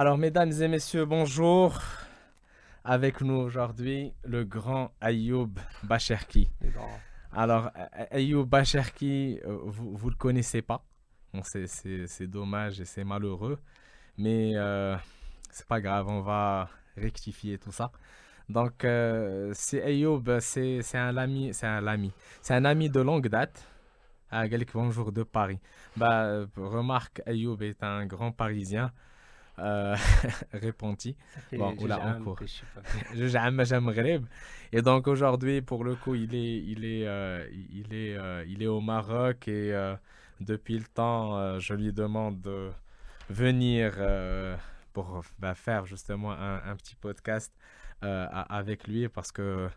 Alors, mesdames et messieurs, bonjour. Avec nous aujourd'hui, le grand Ayoub Bacherki. Alors, Ayoub Bacherki, euh, vous ne le connaissez pas. Bon, c'est dommage et c'est malheureux. Mais euh, c'est pas grave, on va rectifier tout ça. Donc, euh, c'est Ayoub, c'est un ami, c'est un ami, c'est un ami de longue date. Ah, bonjour de Paris. Bah, remarque, Ayoub est un grand Parisien. Euh, répondit. Bon, là, en cours. Et donc aujourd'hui, pour le coup, il est, il est, euh, il est, euh, il est au Maroc et depuis le temps, je lui demande de venir pour bah, faire justement un, un petit podcast avec lui parce que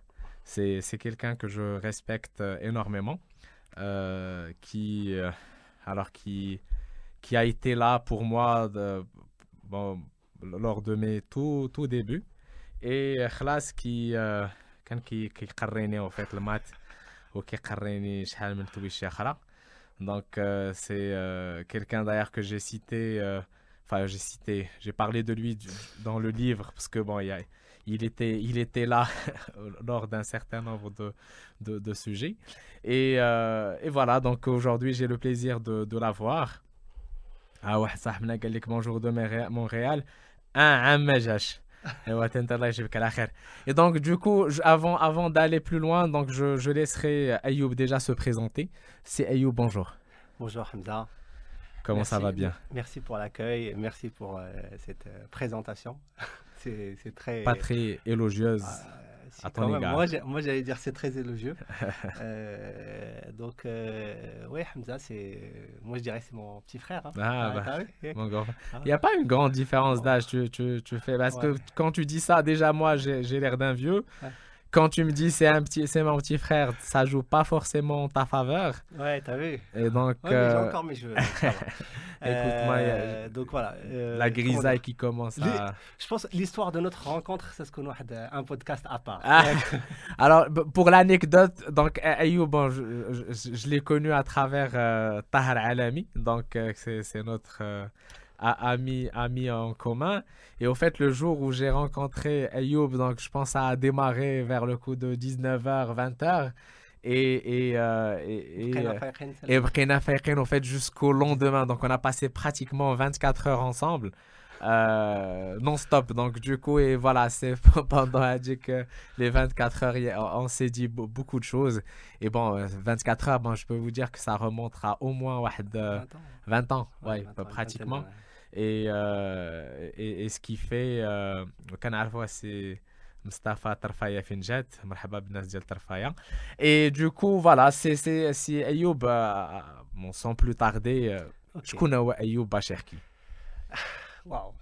c'est quelqu'un que je respecte énormément, qui, alors qui, qui a été là pour moi de, bon, lors de mes tout, tout débuts. Et Khlas qui, euh, qui, qui قريني en fait le maths وكيقريني شحال من تويشي اخرى donc euh, c'est euh, quelqu'un d'ailleurs que j'ai cité euh, enfin j'ai cité j'ai parlé de lui dans le livre parce que bon il, y a, il était il était là lors d'un certain nombre de, de, de sujets et, et voilà donc aujourd'hui j'ai le plaisir de, de l'avoir ah ouais, ça m'a dit que bonjour de Montréal. Un, un majach. Et donc, du coup, avant, avant d'aller plus loin, donc je, je laisserai Ayoub déjà se présenter. C'est Ayoub, bonjour. Bonjour Hamza. Comment ça va bien? Merci pour l'accueil, merci pour euh, cette euh, présentation. c'est très. Pas très élogieuse. Ah, moi, j'allais dire c'est très élogieux. Euh, donc, euh, oui, Hamza, c'est. Moi, je dirais c'est mon petit frère. Hein. Ah, bah, mon grand ah. Il n'y a pas une grande différence d'âge, tu, tu, tu, fais. Parce que quand tu dis ça, déjà, moi, j'ai l'air d'un vieux quand tu me dis c'est un petit c'est mon petit frère, ça joue pas forcément en ta faveur. Ouais, t'as vu. Et donc ouais, euh... j'ai encore mes cheveux. Écoute, moi, euh, donc voilà. Euh, la grisaille qui commence à. Je pense l'histoire de notre rencontre, c'est ce qu'on a un podcast à part. Ah. Alors pour l'anecdote, donc Ayoub, bon, je, je, je l'ai connu à travers euh, Tahar Alami, donc euh, c'est notre amis, amis en commun. Et au fait, le jour où j'ai rencontré Ayoub, donc je pense à démarrer vers le coup de 19h, 20h. Et, et, euh, et, et, en fait, jusqu'au lendemain. Donc, on a passé pratiquement 24 heures ensemble. Euh, non-stop. Donc, du coup, et voilà, c'est pendant les 24 heures, on s'est dit beaucoup de choses. Et bon, 24 heures, bon, je peux vous dire que ça remontera au moins 20 ans. ouais, pratiquement. Et, euh, et, et, ce qui fait كنعرفوها سي Mustafa Tarfaya Finjet, مرحبا بالناس ديال Tarfaya. Et du coup, voilà, c'est si Ayoub, bon, sans plus tarder, شكون هو أيوب باشركي؟ واو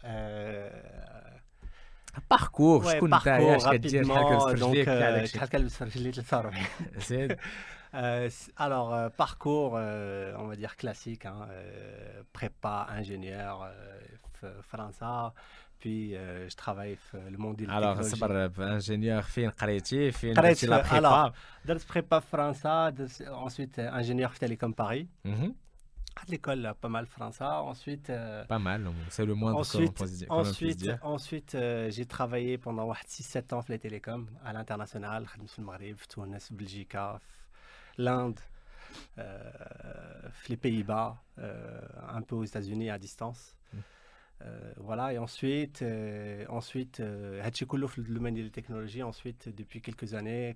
parcours شكون انت اش كدير شحال كتفرج ليك شحال كلبس في رجلي 43 زين Euh, alors, euh, parcours, euh, on va dire classique, hein, prépa, ingénieur, français, puis je travaille le monde de Alors, c'est ingénieur, fin قريتي fin la prépa Alors, درت prépa français, ensuite ingénieur télécom Paris. Mm À l'école, pas mal français. Ensuite. pas mal, c'est le moins ensuite, qu'on ensuite, dire. Ensuite, j'ai travaillé pendant 6-7 ans dans les télécoms à l'international, le Maghreb, Tunis, Belgique, l'Inde, euh, les Pays-Bas, euh, un peu aux États-Unis à distance. Mm. Euh, voilà, et ensuite, euh, ensuite, euh, le domaine des technologies. Ensuite, depuis quelques années,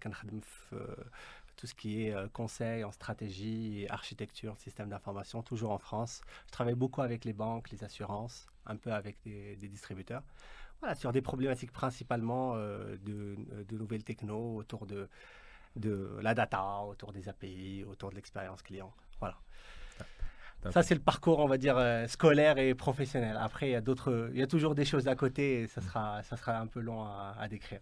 tout ce qui est conseil en stratégie, architecture, système d'information, toujours en France. Je travaille beaucoup avec les banques, les assurances, un peu avec des, distributeurs. Voilà, sur des problématiques principalement de, de, nouvelles techno autour de de la data, autour des API, autour de l'expérience client. Voilà. Ça, c'est le parcours, on va dire, euh, scolaire et professionnel. Après, il y a d'autres, il y a toujours des choses à côté et ça sera, ça sera un peu long à, à décrire.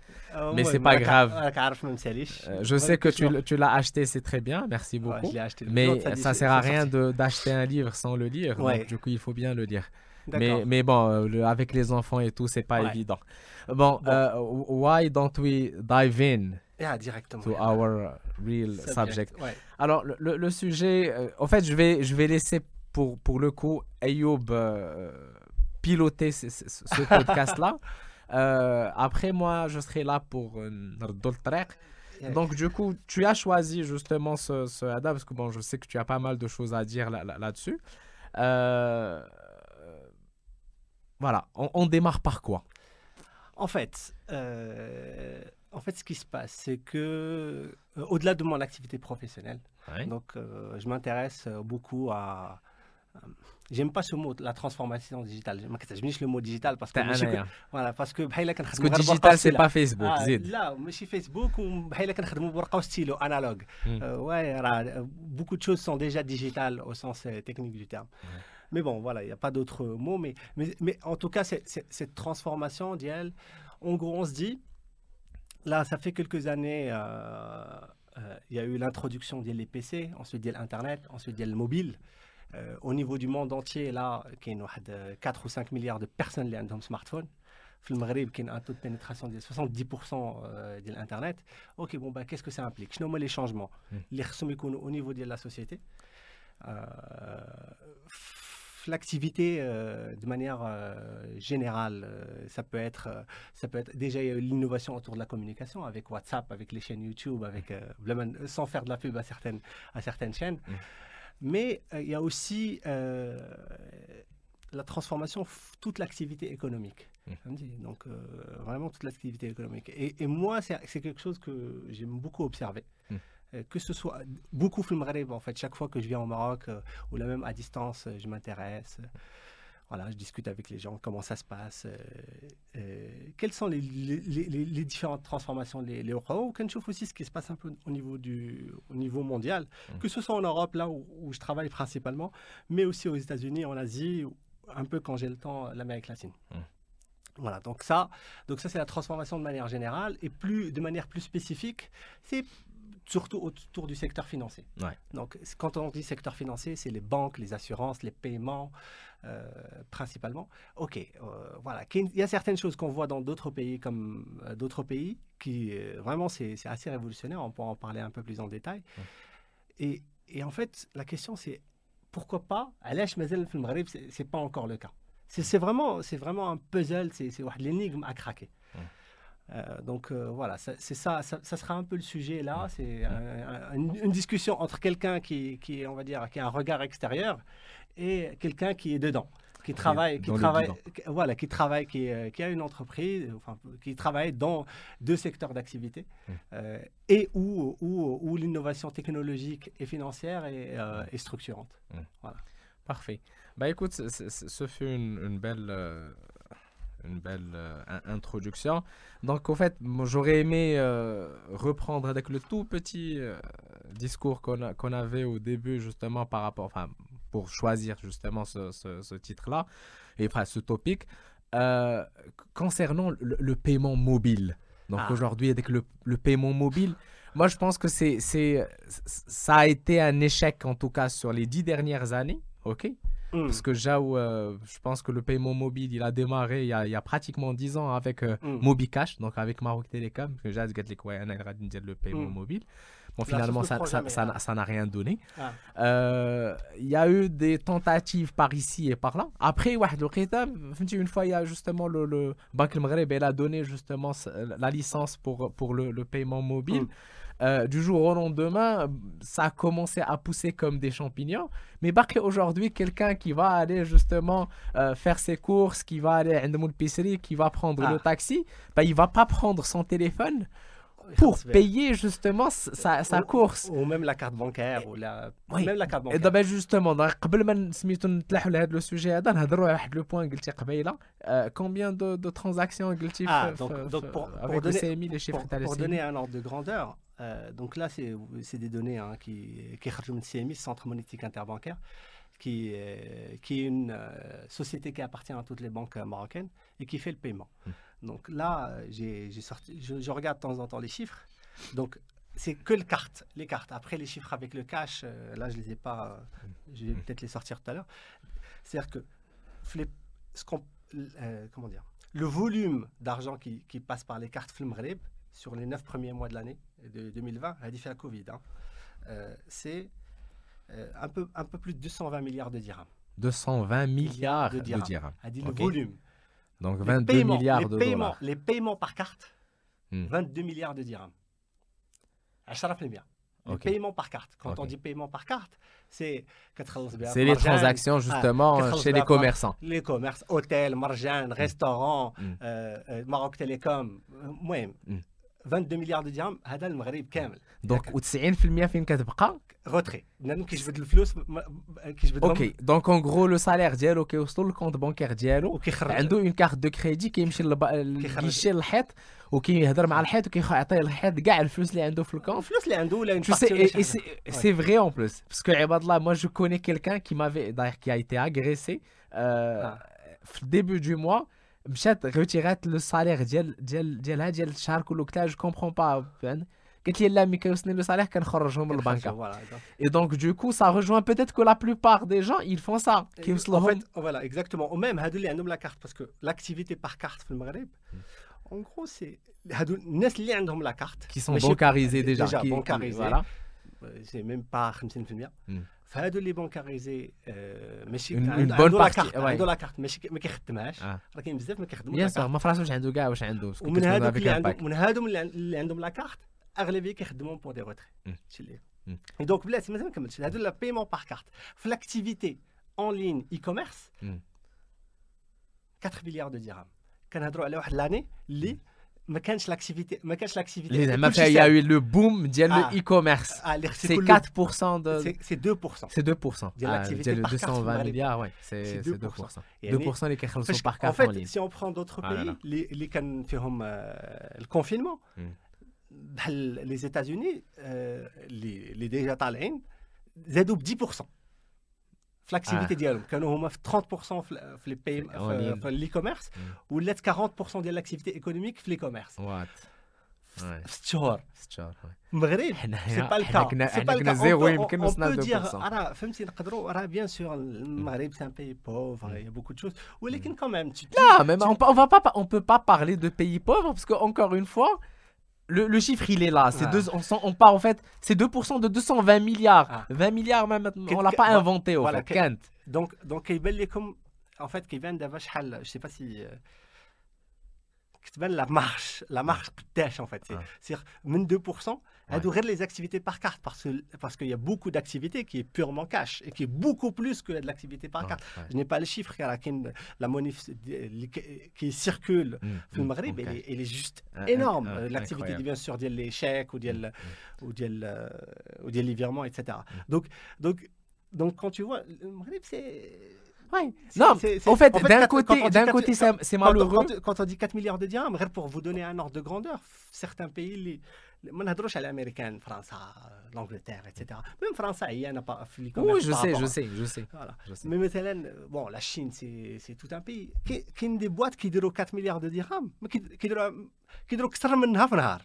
Mais c'est pas grave. Je sais que tu, tu l'as acheté, c'est très bien, merci beaucoup. mais ça sert à rien d'acheter un livre sans le lire. Donc, du coup, il faut bien le lire. Mais, mais bon, avec les enfants et tout, c'est pas évident. Bon, why don't we dive in Yeah, directement. To our real subject. Alors, le, le, sujet, euh, en fait, je vais, je vais laisser pour, pour le coup Ayoub euh, piloter ce, ce, podcast-là. Euh, après, moi, je serai là pour d'autres Donc, du coup, tu as choisi justement ce, ce ADA parce que bon, je sais que tu as pas mal de choses à dire là-dessus. Là, voilà, on, on, démarre par quoi? En fait, en fait, ce qui se passe, c'est que, euh, au-delà de mon activité professionnelle, donc euh, je m'intéresse euh, beaucoup à. J'aime pas ce mot, la transformation digitale. Je dis le mot digital parce que. voilà, parce que. Parce que digital, c'est pas Facebook. Ah, là, je Facebook ou je stylo analogue. Hmm. ouais, beaucoup de choses sont déjà digitales au sens technique du terme. Mais bon, voilà, il n'y a pas d'autres mots. Mais, mais, mais, en tout cas, cette transformation, d'elle, en gros, on se dit Là, ça fait quelques années, euh, euh, il y a eu l'introduction des PC, ensuite de l'Internet, ensuite de le mobile. Euh, au niveau du monde entier, là, il y a 4 ou 5 milliards de personnes qui ont un smartphone. Le Maghreb, il y a un taux de pénétration de 70% euh, de l'Internet. Ok, bon, bah, qu'est-ce que ça implique? Je les changements. Hmm. Les mm. au niveau de la société. Euh, l'activité euh, de manière générale, ça peut être, ça peut être déjà l'innovation autour de la communication avec WhatsApp, avec les chaînes YouTube, hmm. sans faire de la pub à certaines à certaines chaînes. Hmm. Mais il y a aussi la transformation, toute l'activité économique. Mmh. Donc, vraiment toute l'activité économique. Et, et moi, c'est quelque chose que j'aime beaucoup observer. Mmh. Euh, que ce soit beaucoup film en fait chaque fois que je viens au Maroc euh, ou là même à distance euh, je m'intéresse voilà je discute avec les gens comment ça se passe quelles sont les, les, les, différentes transformations les les je trouve aussi ce qui se passe un peu au niveau du au niveau mondial mmh. que ce soit en Europe là où, je travaille principalement mais aussi aux États-Unis en Asie un peu quand j'ai le temps l'Amérique latine mmh. Voilà, donc ça, donc ça c'est la transformation de manière générale et plus de manière plus spécifique, c'est surtout autour du secteur financier. Donc, quand on dit secteur financier, c'est les banques, les assurances, les paiements, euh, principalement. OK, euh, voilà. Il y a certaines choses qu'on voit dans d'autres pays comme euh, d'autres pays qui, vraiment, c'est assez révolutionnaire. On pourra en parler un peu plus en détail. Et, et, en fait, la question, c'est pourquoi pas, l'âge Mazel c'est pas encore le cas. C'est vraiment, vraiment un puzzle, c'est une énigme à craquer. Euh, donc euh, voilà, c'est ça, ça, sera un peu le sujet là. C'est une, discussion entre quelqu'un qui, qui, on va dire, qui a un regard extérieur et quelqu'un qui est dedans, qui travaille, qui travaille, voilà, qui travaille, qui, euh, qui, a une entreprise, enfin, qui travaille dans deux secteurs d'activité et où, où, où l'innovation technologique et financière est, est structurante. Voilà. Parfait. Bah écoute, ce fut une, une belle une belle euh, introduction. Donc, au fait, j'aurais aimé euh, reprendre avec le tout petit euh, discours qu'on qu'on avait au début, justement, par rapport, enfin, pour choisir justement ce, ce, titre-là, et enfin, ce topic, concernant le, paiement mobile. Donc, ah. aujourd'hui, avec le, le, paiement mobile, moi, je pense que c'est, ça a été un échec, en tout cas, sur les dix dernières années. OK? Mm. Parce que Jao, euh, je pense que le paiement mobile, il a démarré il y a, il y a pratiquement 10 ans avec euh, mm. MobiCash, donc avec Maroc Telecom. Parce que dit que le paiement mm. mobile. Bon, finalement, ça n'a ça, ça, rien donné. Ah. Euh, il y a eu des tentatives par ici et par là. Après, une fois, il y a justement le, le Banque Maghreb, elle a donné justement la licence pour, pour le, le paiement mobile. Euh, du jour au lendemain, ça a commencé à pousser comme des champignons. Mais aujourd'hui, quelqu'un qui va aller justement euh, faire ses courses, qui va aller à une qui va prendre le ah. taxi, bah, il va pas prendre son téléphone pour payer justement sa, sa course. Ou même la carte bancaire, ou la... Oui. même la carte bancaire. Et d'abord justement, قبل ما نسميتو نتلاحوا لهذا لو سوجي هذا نهضروا على واحد لو بوان قلتي قبيله combien de, de transactions قلتي ah, donc, donc pour, avec pour donner, les chiffres pour, pour donner un ordre de grandeur euh, donc là c'est des données hein, qui qui خرجوا من CMI Centre monétique interbancaire qui, qui est une euh, société qui appartient à toutes les banques marocaines et qui fait le paiement. Hmm. Donc là, j'ai sorti, je, regarde de temps en temps les chiffres. Donc c'est que les cartes, les cartes. Après les chiffres avec le cash, euh, là je les ai pas, euh, je vais peut-être les sortir tout à l'heure. C'est-à-dire que ce euh, comment dire, le volume d'argent qui, qui, passe par les cartes Film sur les neuf premiers mois de l'année de 2020, a fait la Covid, hein, c'est un, peu, un peu plus de 220 milliards de dirhams. 220 milliards de dirhams. A dit le volume. Donc 22 milliards de paiements, dollars. Les paiements par carte, 22 hmm. milliards de dirhams. À les bien. Les paiements par carte. Quand on dit paiement par carte, c'est C'est les transactions ah, justement chez les commerçants. Les commerces, hôtels, marjan, hmm. restaurants, hmm. euh, euh, Maroc Télécom, euh, 22 milliards de dirhams هذا المغرب كامل دونك و90% فين كتبقى retrait لانه كيجبد الفلوس كيجبد اوكي دونك اون غرو لو سالير ديالو كيوصلوا للكونت بانكير ديالو عنده اون كارت دو كريدي كيمشي للكيشي للحيط وكيهضر مع الحيط وكيعطي الحيط كاع الفلوس اللي عنده في الكونت الفلوس اللي عنده ولا سي فري اون بلوس باسكو عباد الله موا جو كوني كيلكان كي مافي داير كي a été agressé في الديبي دو موا مشات ريتيرات لو سالير ديال ديال ديالها ديال الشهر كله قلت لها جو كومبخون با قالت لي لا مي كيوصلني لو سالير كنخرجهم من البنكه اي دونك دو كو سا ريجوان بوتيت كو لا بلوبار دي جون يل فون سا كيوصلهم فوالا اكزاكتومون وميم هادو اللي عندهم لا كارت باسكو لاكتيفيتي بار كارت في المغرب اون غرو سي هادو الناس اللي عندهم لا كارت كي سون بونكاريزي ديجا ديجا بونكاريزي فوالا سي ميم با 50% فهادو اللي بونكاريزي ماشي عنده لا كارت عنده لا كارت ماشي ما كيخدمهاش راه كاين بزاف ما كيخدموش بيان سور ما فراسش واش عنده كاع واش عنده ومن هادوك اللي عندهم من هادو اللي عندهم لا كارت اغلبيه كيخدموا بور دي روتري هادشي اللي دونك بلاتي مازال ما كملتش هادو لا بايمون باغ كارت في لاكتيفيتي اون لين اي كوميرس 4 مليار دو درهم كنهضروا على واحد لاني اللي ما كانش لاكتيفيتي ما كانش لاكتيفيتي زعما فيها يا يو لو بوم ديال لو اي كوميرس سي 4% دو سي 2% سي 2% ديال لاكتيفيتي ديال 220 مليار وي سي 2% 2% اللي كيخلصوا بار كارت اون فيت سي اون برون دوطخ بيي اللي كان فيهم الكونفينمون بحال لي زيتازوني اللي اللي ديجا طالعين زادوا ب 10% في لاكتيفيتي ديالهم كانوا هما في 30% في لي باي في لي كوميرس ولات 40% ديال لاكتيفيتي ايكونوميك في لي كوميرس وات في ست شهور ست شهور المغرب سي با الكا سي با الكا زيرو يمكن نوصلنا 2% راه فهمتي نقدروا راه بيان سور المغرب سي ان بي بوفر يا بوكو دو شوز ولكن كمان لا ميم اون با با اون بو با بارلي دو بيي بوفر باسكو اونكور اون فوا le, le, chiffre, il est là. C'est ah. deux, on, on, part en fait, c'est 2% de 220 milliards. Ah. 20 milliards, même, on ne l'a pas inventé au voilà, fait. Kent. Donc, donc, en fait, Kevin je ne sais pas si. Euh, la marche, la marche ah. en fait. Ah. C'est-à-dire, 2%, à ouais. les activités par carte parce qu'il parce qu'il y a beaucoup d'activités qui est purement cash et qui est beaucoup plus que de l'activité par carte. Je n'ai pas le chiffre, car la monnaie qui circule mmh, hmm, au elle, est, juste ah, ah, énorme. Ah, euh, l'activité, bien sûr, des les chèques ou des les virements, etc. Donc, donc, donc, quand tu vois, le Maghreb, c'est. Ouais. Non, en fait, d'un côté, d'un côté, c'est malheureux. Quand, on dit 4 milliards de dirhams, pour vous donner un ordre de grandeur, certains pays, ما نهضروش على الامريكان فرنسا لانجلتير ايتترا ميم فرنسا هي انا في لي وي جو سي جو سي جو سي مي مثلا بون لا شين سي سي توت ان بي كاين دي بواط كيديروا 4 مليار دو درهم كيديروا كيديروا اكثر منها في نهار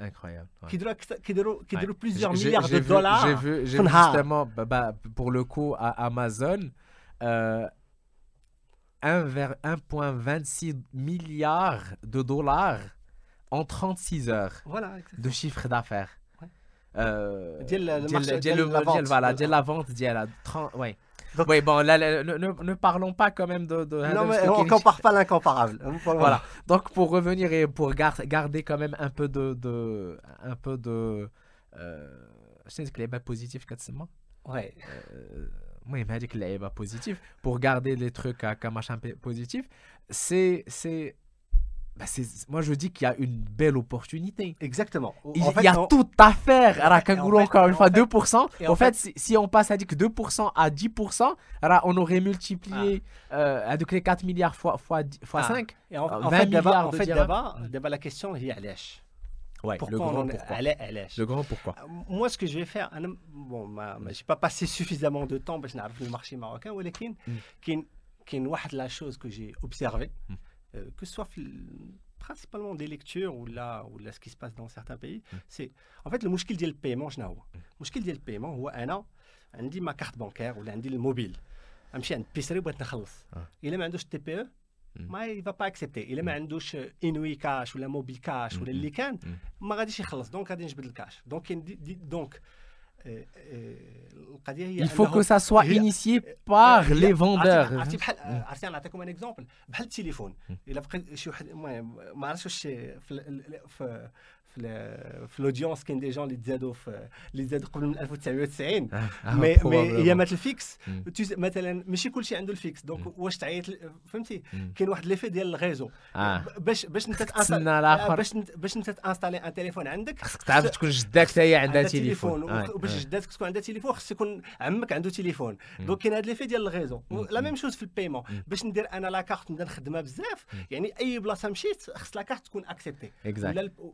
incroyable. كيديروا كيديروا كيديروا plusieurs milliards de dollars j'ai vu j'ai vu justement bah, pour le coup à Amazon euh, 1,26 milliards de dollars en 36 heures de chiffre d'affaires. Ouais. Euh, la vente, voilà, la vente, la oui, bon, ne, parlons pas quand même de. non, mais on ne compare pas l'incomparable. Hein, voilà. Donc, pour revenir et pour garder quand même un peu de. de un peu de. Euh, c'est que les positif, quasiment. Ouais. Oui, mais avec les positif, pour garder les trucs à, à machin positif, c'est bah, moi je dis qu'il y a une belle opportunité. Exactement. Il, y a tout à faire. Alors, encore une fois, 2%. En, fait, si, on passe à dire que 2% à 10%, alors on aurait multiplié ah. euh, les 4 milliards fois, fois, fois 5. Ah. Et en, 20 fait, milliards en fait, d'abord, la question est Alèche. Ouais, pourquoi le grand pourquoi. Le grand pourquoi. Euh, moi, ce que je vais faire, bon, je n'ai pas passé suffisamment de temps pour savoir le marché marocain, mais il y a une chose que j'ai observée. Mm. Euh, que ce soit principalement des lectures ou là, ou là ce qui se passe dans certains pays, mm. c'est en fait le mouchkil le paiement, je n'ai مشكل ديال البيمون هو انا عندي ما كارت بانكير ولا عندي الموبيل نمشي عند بيسري بغيت نخلص الا ما عندوش تي بي او ما يفا با اكسبتي الا ما عندوش انوي كاش ولا موبيل كاش ولا اللي كان ما غاديش يخلص دونك غادي نجبد الكاش دونك دونك Il faut que ça soit initié par les vendeurs. عرفتي بحال عرفتي نعطيكم ان اكزومبل بحال التليفون الا بقيت شي واحد ما عرفتش واش في في الاودينس كاين دي جون اللي تزادوا في اللي تزادوا قبل من 1990 مي مي ايامات الفيكس مثلا ماشي كلشي عنده الفيكس دونك واش تعيط فهمتي كاين واحد ليفي ديال الغيزو باش باش انت باش باش انت تانستالي ان تليفون عندك خصك تعرف تكون جداك حتى هي عندها تليفون وباش جداتك تكون عندها تليفون خص يكون عمك عنده تليفون دونك كاين هاد ليفي ديال الغيزو لا ميم شوز في البيمون باش ندير أنا لا كارت نبدا نخدمها بزاف يعني اي بلاصه مشيت خص لا كارت تكون اكسبتي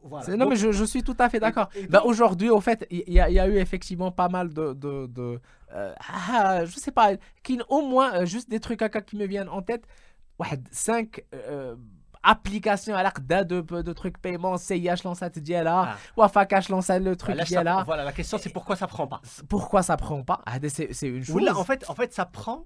فوالا je, suis tout à fait d'accord. Ben, Aujourd'hui, au fait, il y, a eu effectivement pas mal de. de, de euh, ah, je sais pas, qui, au moins, euh, juste des trucs qui me viennent en tête. Ouais, 5 euh, applications à l'arc de, de trucs paiement, CIH lance cette là, ou Afakash lance le truc là. Voilà, la question c'est pourquoi ça prend pas? Pourquoi ça prend pas? Ah, C'est une chose. en fait, en fait, ça prend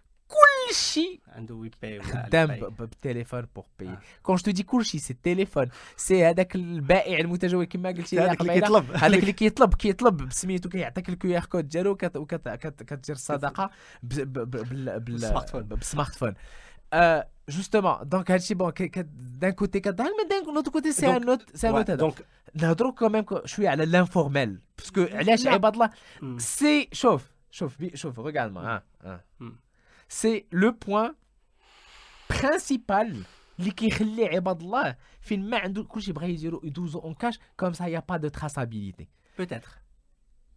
خدام بالتليفون بور بي كون جو تي كلشي سي التليفون سي هذاك البائع المتجول كما قلتي هذاك اللي كيطلب. هذاك اللي كيطلب كيطلب بسميتو كيعطيك الكيو آر كود ديالو كتدير الصدقه بالسمارت فون بالسمارت فون جوستومون دونك هادشي بون دان كوتي كضحك مي دان نوت كوتي سي ان نوت سي ان نوت دونك نهضروا كوميم شوية على لانفورميل باسكو علاش عباد الله؟ سي شوف شوف شوف ريغارد ما ها c'est le point principal اللي كيخلي عباد الله فين ما عنده كلشي بغا يديرو يدوزو اون كاش كوم سا يا با دو تراسابيليتي peut-être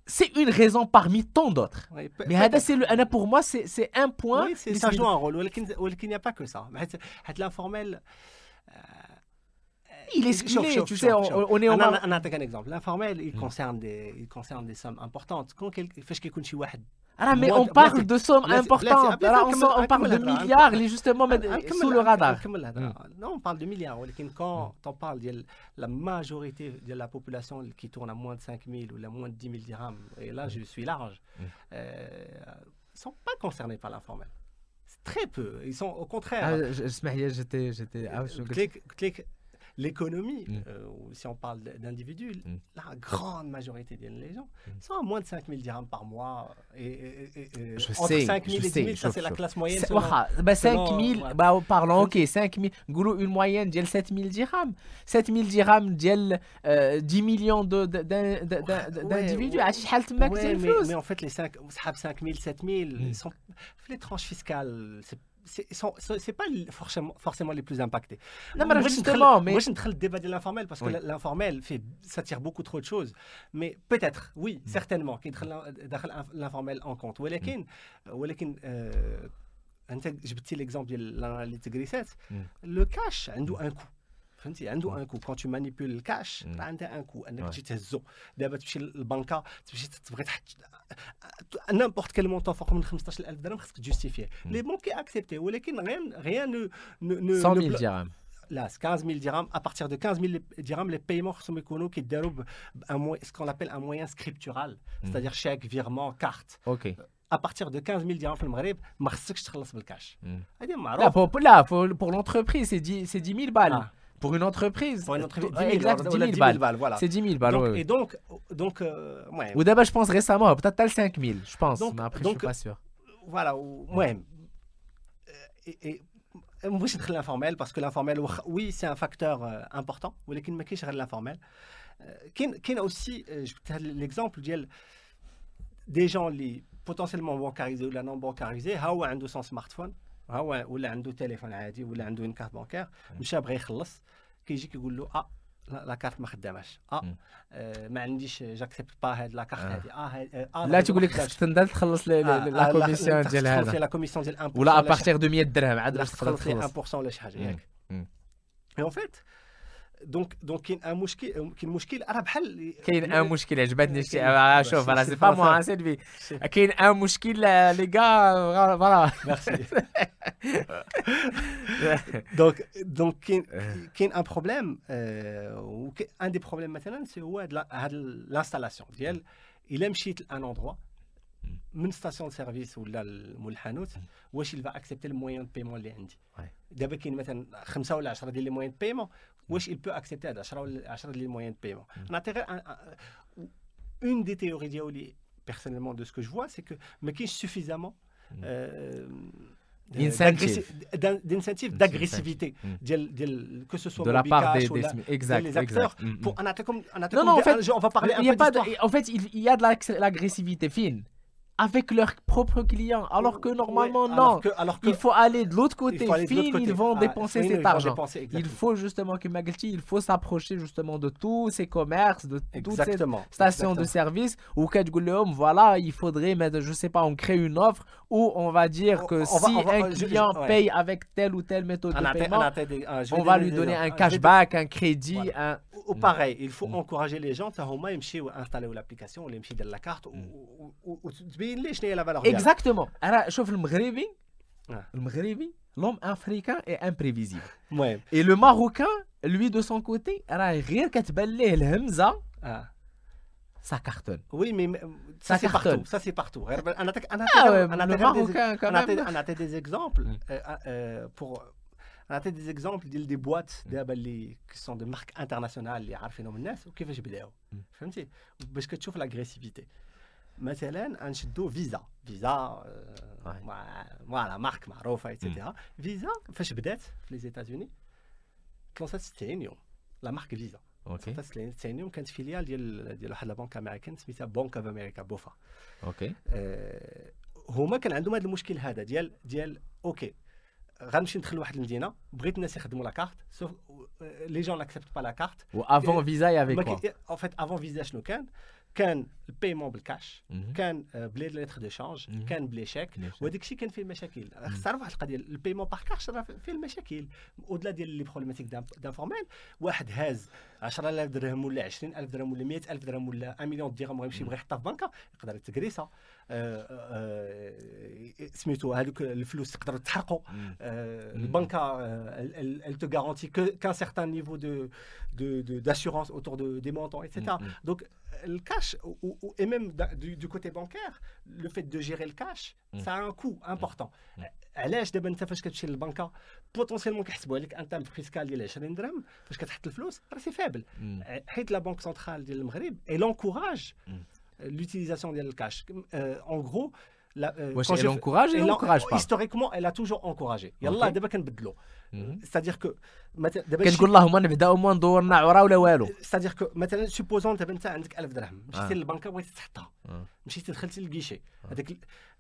c'est une raison parmi tant d'autres oui, mais هذا c'est le انا pour moi c'est c'est un point oui, c'est ça joue un rôle ولكن ولكن n'y a pas que ça حيت حيت l'informel il est exclu, tu sais, on, on est en... انا نعطيك un exemple l'informel il concerne des il concerne des sommes importantes quand فاش كيكون alors, mais on parle de sommes importantes. on, parle de milliards, les justement sous le radar. Non, on parle de milliards. Quand on parle de la majorité de la population qui tourne à moins de 5 000 ou à moins de 10 000 dirhams, et là, je suis large, euh, ils ne sont pas concernés par l'informel. C'est très peu. Ils sont au contraire. j'étais. L'économie, mm. euh, si on parle d'individus, mm. la grande majorité des gens mm. sont à moins de 5 000 dirhams par mois. Et, je entre sais, 5 000 et 10 000, ça c'est la classe moyenne. Selon, bah, 5 000, ouais. bah, parlons, ok, 5 000, une moyenne de 7 000 dirhams. 7 000 dirhams de euh, 10 millions d'individus. Ouais, ouais, mais, mais en fait, les 5, 5 000, 7 000, sont, les tranches fiscales, c'est c'est pas forcément, forcément les plus impactés. Non, mais justement, mais... Moi, je le débat de l'informel parce que oui. l'informel, ça tire beaucoup trop de choses. Mais peut-être, oui, mm. certainement, qu'il l'informel en compte. Mais, mm. Euh, euh, j'ai l'exemple de l'analyse de Grissette. Mm. Le cash a un coût. فهمتي عنده ان كو كون تو مانيبول الكاش راه عندها ان كو انك تجي تهزو دابا تمشي للبنكه تمشي تبغي تحط نيمبورت كيل مونطون فوق من 15000 درهم خصك تجوستيفيه لي بونكي اكسبتي ولكن غير غير نو نو 100000 درهم Là, 15 000 dirhams. À partir de 15 000 dirhams, les paiements sont méconnus qui déroulent ce qu'on appelle un moyen scriptural, c'est-à-dire chèque, virement, carte. Ok. à partir de 15 000 dirhams في المغرب ما خصكش تخلص بالكاش هذه معروف لا pour, pour l'entreprise c'est 10 c'est 10 000 balles ah. Pour une entreprise Pour une entreprise, 10 000, exact, 10 000, 10 000 balles. voilà. C'est 10 000 balles, donc, ouais. Et donc, donc euh, ouais. Ou d'abord, je pense récemment, peut-être t'as le 5 000, je pense, donc, mais après, donc, je suis pas sûr. Voilà, ouais. Euh, et, et moi, je l'informel parce que l'informel, oui, c'est un facteur euh, important, mais qui ne l'informel. Euh, qui aussi, euh, je vais l'exemple des gens potentiellement bancarisés ou non bancarisés, ont un hein, de son smartphone. ها هو ولا عنده تليفون عادي ولا عنده carte bancaire مشى بغى يخلص كيجي كيقول له آه لا كارت ما خداماش. آه. آه، ما عنديش جاكسبت با هاد لا كارت آه. هادي. آه آه لا تقول لك خصك تنزل تخلص لا كوميسيون ديال هذا. لا كوميسيون ديال 1% ولا ابارتيغ دو 100 درهم عاد باش تقدر تخلص لي تخلص 1% ولا شي حاجة. ياك. اون فيت دونك دونك كاين ان مشكل كاين مشكل راه بحال كاين ان مشكل عجبتني آه، شوف راه سي با. موا سيلفي كاين ان مشكل لي غا فوالا ميرسي دونك دونك كاين كاين ان بروبليم ان دي بروبليم مثلا سي هو هاد لا- هاد لانستالاسيون ديال الا مشيت لأن اندروا من ستاسيون سيرفيس ولا مول الحانوت واش le moyen de paiement اللي عندي. دابا كاين مثلا خمسه ولا 10 ديال لي موين دو Wesh, il peut accepter à les moyens de paiement. Mm. Intérêt une des théories diaoli personnellement de ce que je vois, c'est que mais qu'il y ait suffisamment mm. euh, euh d'agressivité, mm. que ce soit de la part des, des, acteurs. Pour, en attaquant, non, non, en fait, on va parler y a pas En fait, il y a de l'agressivité fine avec leurs propres clients, alors que normalement, non. Il faut aller de l'autre côté. Ils vont dépenser cet argent. Il faut justement que Magalti, il faut s'approcher justement de tous ces commerces, de toutes ces stations de service. Ou Kajgouleum, voilà, il faudrait, mais je sais pas, on crée une offre où on va dire que si un client paye avec telle ou telle méthode de paiement, on, va lui donner un cashback, un crédit. Un... Ou pareil, il faut mm. encourager les gens à installer l'application, ou la carte, ou mm. كارت وتبين ليه شنو هي لا فالور Exactement. Alors, شوف المغربي Ah. المغربي l'homme africain est imprévisible. المهم Et le marocain, lui de son côté, راه غير كتبان ليه الهمزه اه ça cartonne. وي مي Ça ça c'est partout cartonne. ça c'est partout غير انا نعطيك انا Ah ouais, انا le نعطيك غير des- marocain quand انا même. نعطي- انا نعطي des exemples Mm. euh, euh, pour انا نعطي des exemples ديال دي بواط دابا اللي qui sont de marques internationales اللي عارفينهم الناس وكيفاش بداو Mm. مثلا نشدو فيزا. فيزا Ouais. فوالا مارك معروفة ايتترا فيزا فاش بدات في لي زيتازوني تلونسات 60 يوم. لا مارك فيزا. Ok, 90 يوم كانت فيليال ديال ديال واحد لا بنك أمريكان سميتها بنك اوف أمريكا بوفا. ok. آه، هما كان عندهم هذا المشكل هذا ديال ديال أوكي غنمشي ندخل لواحد المدينة بغيت الناس يخدموا لا كارت سوف لي جون ناكسبت با لا كارت il y avait quoi ان فيت افون فيزا شنو كان كان البيمون بالكاش Mhm. كان آه، بلي ليتر دو شانج. كان بلي شيك. وهذاك الشيء كان فيه مشاكل. تعرف واحد القضية البيمون باغ كاش راه فيه المشاكل. اودلا ديال لي بروبليماتيك دانفورميل واحد هاز 10000 درهم ولا 20000 درهم ولا 100000 درهم ولا 1 مليون درهم ويمشي يبغي يحطها في بنكة يقدر يتكريسها آه، آه، سميتو هذوك الفلوس le banque, euh, elle, te garantit que- qu'un certain niveau de- de- de- d'assurance autour de, des montants, etc. Donc, euh, le cash, ou- ou- ou- et même da- du, du côté bancaire, le fait de gérer le cash, Mm. ça a un coût important. Mm. علاش دابا انت فاش كتمشي للبنكه بوتونسيالمون كيحسبوا عليك ان تام فيسكال ديال 20 درهم فاش كتحط الفلوس راه سي فابل Mm. حيت لا بنك سنترال ديال المغرب elle encourage Mm. l'utilisation ديال الكاش en gros la, euh, Wesh, quand elle j'ai fait- encourage et elle elle en- encourage pas. Historiquement, elle a toujours encouragé. Yallah, Ok. مثلا- دابا كتقول اللهم نبداو ما ندورنا عورا ولا والو؟ C'est-à-dire que مثلا سوبوزون دابا أنت عندك 1000 درهم آه. مشيتي للبنكه بغيتي تحطها. آه. مشيتي دخلتي للكيشي هذاك ال-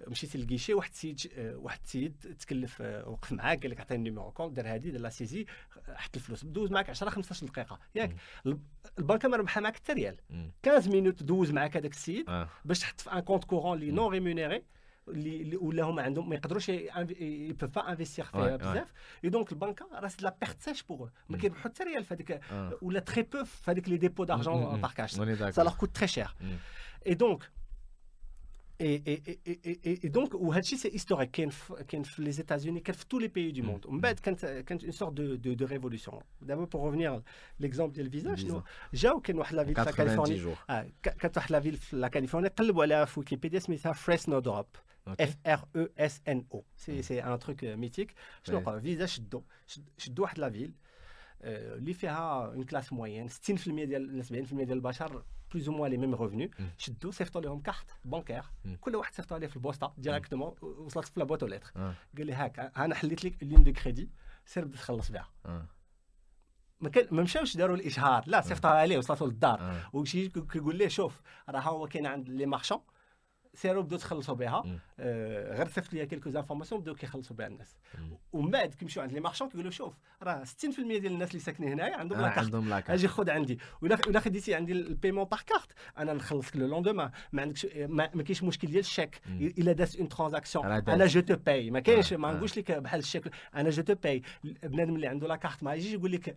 مشيتي للكيشي واحد السيد آه، واحد السيد تكلف آه، وقف معاك قال لك عطيني النيميرو كونت دار هذه دار لا سيزي آه، حط الفلوس دوز معاك 10 15 دقيقة. ياك. الب- البنكه ما ربحها معاك حتى ريال. Mm. 15 مينوت دوز معاك هذاك السيد. باش تحط في ان كونت كورون اللي نون ريمونيري اللي اللي- ولا هما عندهم ما يقدروش يبوف با انفستيغ Ouais, فيها ouais. بزاف اي دونك البنكه راه سي لا بيرت سيش بوغ ما Mm. كيربحوا حتى ريال في هذيك Ah. ولا تري بو في هذيك لي ديبو Mm, mm, دارجون mm. بار كاش On est ça d'accord. leur coûte très cher. Mm. Et donc, et, et, et, et, et, et donc, وهادشي c'est historique كاين في كاين في les États-Unis كاين في tous les pays du Mm. monde. ومن بعد كانت كانت une sorte de de, de révolution. D'abord pour revenir l'exemple ديال الفيزا شنو جاو كاين واحد لا فيل في 90 كاليفورنيا jours. آه ك- كانت واحد لا فيل في لا كاليفورنيا اف ار أو اس ان أو سي ان تروك ميتيك شنو. قال فيزا شدوا شد- شدوا واحد لا فيل اللي فيها اون كلاس موين 60% ديال 70% ديال البشر بلوز أو موان لي ميم ريفوني شدوا صيفطوا لهم كارت بانكير كل واحد صيفطوا عليه في البوسطه ديريكتومون وصلت في لابوات ليتر قال لي هاك أنا حليت لك لين دو كريدي سير بدا تخلص بها ما كان ما مشاوش داروا الاشهار لا صيفطوها عليه وصلتوا للدار وشي كيقول ليه شوف راه هو كاين عند لي مارشون سيروا بداو تخلصوا بها. آه غير صيفط لي كيلكو انفورماسيون بداو كيخلصوا بها الناس. ومن بعد كيمشيو عند لي مارشون كيقولوا شوف راه 60% ديال الناس اللي ساكنين هنايا عندهم لا كارت. أجي خذ عندي. ولا ولا خديتي عندي البيمون باغ كارت أنا نخلصك لو لوندومان ما عندكش ما, ما كاينش مشكل ديال الشيك. إلا دازت اون ترانزاكسيون أنا جو تو باي ما كاينش ما نقولش لك بحال الشيك. أنا جو تو باي بنادم اللي عنده لا كارت ما يجيش يقول لك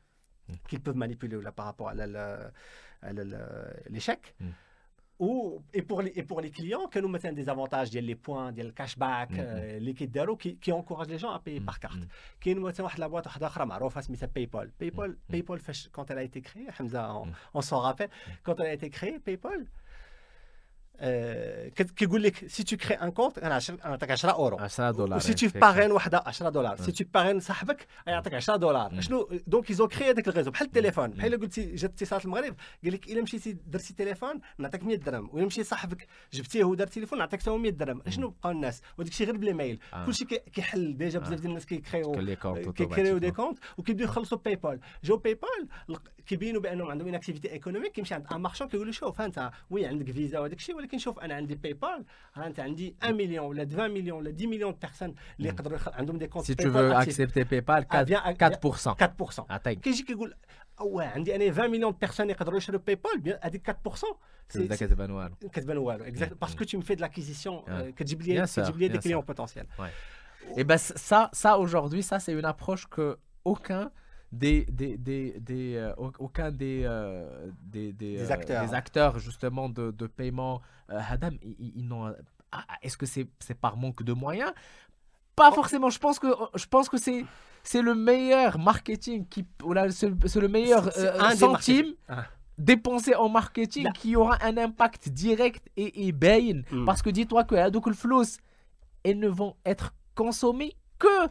qu'ils peuvent manipuler là, par rapport à l'échec. Mm. Ou, et, pour les, et pour les clients, que nous mettons des avantages, des points, des cashback, mm, mm. euh, qui, qui encouragent les gens à payer par carte. Qui nous mettons la boîte de PayPal. PayPal, PayPal quand elle a été créée, Hamza, on, on s'en rappelle, quand elle a été créée, PayPal, كيقول لك سي تو كري ان كونت أنا نعطيك 10 أورو. 10 دولار سي تو باغين وحده 10 دولار. سي تو باغين صاحبك يعطيك 10 دولار. شنو؟ دونك ايزو كري هذاك الغيزو بحال التليفون. بحال قلتي جات اتصالات المغرب قال لك إلا مشيتي درتي تليفون نعطيك 100 درهم. ولا مشي صاحبك جبتيه ودار تليفون نعطيك حتى 100 درهم. شنو بقاو الناس؟ وداك الشيء غير بلي ميل كلشي كيحل ديجا بزاف ديال الناس كيكريو كيكريو دي كونت وكيبداو يخلصوا باي بال جو باي بال كيبينوا بانهم عندهم اون اكتيفيتي ايكونوميك كيمشي عند ان مارشون كيقول له شوف انت وي عندك فيزا وهذاك الشيء ولكن شوف انا عندي باي بال انت عندي 1 مليون ولا 20 مليون ولا 10 مليون بيرسون اللي يقدروا عندهم دي كونت سي تو فو اكسبتي باي بال 4% 4% كيجي كيقول واه عندي انا 20 مليون بيرسون يقدروا يشروا باي بال هذيك 4% كتبان كتبان والو كتبان والو اكزاكت باسكو tu me fais de l'acquisition كتجيب لي كتجيب لي des clients potentiels et ben ça ça aujourd'hui ça c'est une approche que aucun des, des, des, des euh, aucun des, euh, des, des, des, acteurs. des, acteurs. justement de, de paiement Hadam ils, ils n'ont ah, est-ce que c'est c'est par manque de moyens? Pas oh. forcément je pense que je pense que c'est c'est le meilleur marketing qui c'est le meilleur euh, centime ah. dépensé en marketing Là. qui aura un impact direct et, et bain mm. parce que dis-toi que le flous elles ne vont être consommées que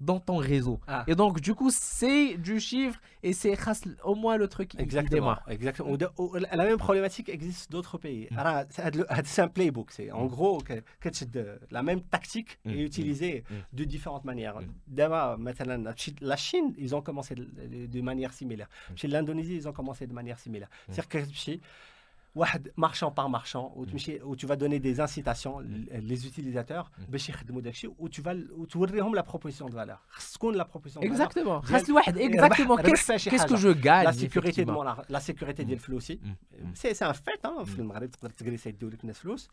dans ton réseau. Ah. Et donc, du coup, c'est du chiffre et c'est au moins le truc Exactement. exactement. La même problématique existe d'autres pays. Mm. C'est un playbook. C'est en mm. gros la même tactique mm. est utilisée de différentes manières. La Chine, ils ont commencé de manière similaire. Chez l'Indonésie, ils ont commencé de manière similaire. C'est-à-dire que marchand par marchand où tu, où tu vas donner des incitations les utilisateurs باش يخدموا داكشي و tu vas وتوريهم la proposition de valeur خص تكون la proposition de valeur exactement خاص الواحد exactement qu'est-ce que je gagne la sécurité de mon la sécurité ديال فلوسي سي سي ان فيت في المغرب تقدر تجريسي يديو لك الناس فلوس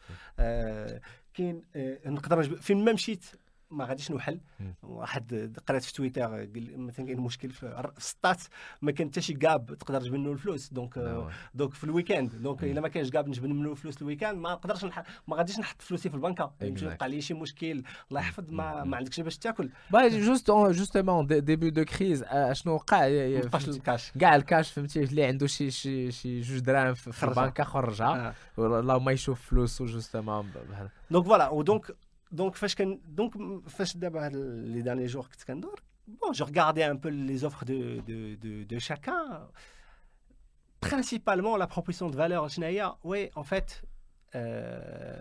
كاين نقدر فين ما مشيت ما غاديش نوحل. واحد قرات في تويتر مثلا كاين مشكل في السطات ما كان حتى شي كاب تقدر تجبد منه الفلوس. دونك دونك في الويكاند. دونك إلا ما كانش كاب نجبد منه الفلوس الويكاند ما نقدرش ما غاديش نحط فلوسي في البنكه يمكن يوقع لي شي مشكل الله يحفظ ما, ما عندكش باش تاكل. جوست جوستومون ديبي دو كريز شنو وقع الكاش كاع الكاش فهمتي اللي عنده شي شي شي جوج دراهم في البنكه خرجها اللهم يشوف فلوسه جوستومون دونك فوالا ودونك donc, donc les derniers jours bon, je regardais un peu les offres de, de, chacun. Principalement, la proposition de valeur, oui, en fait,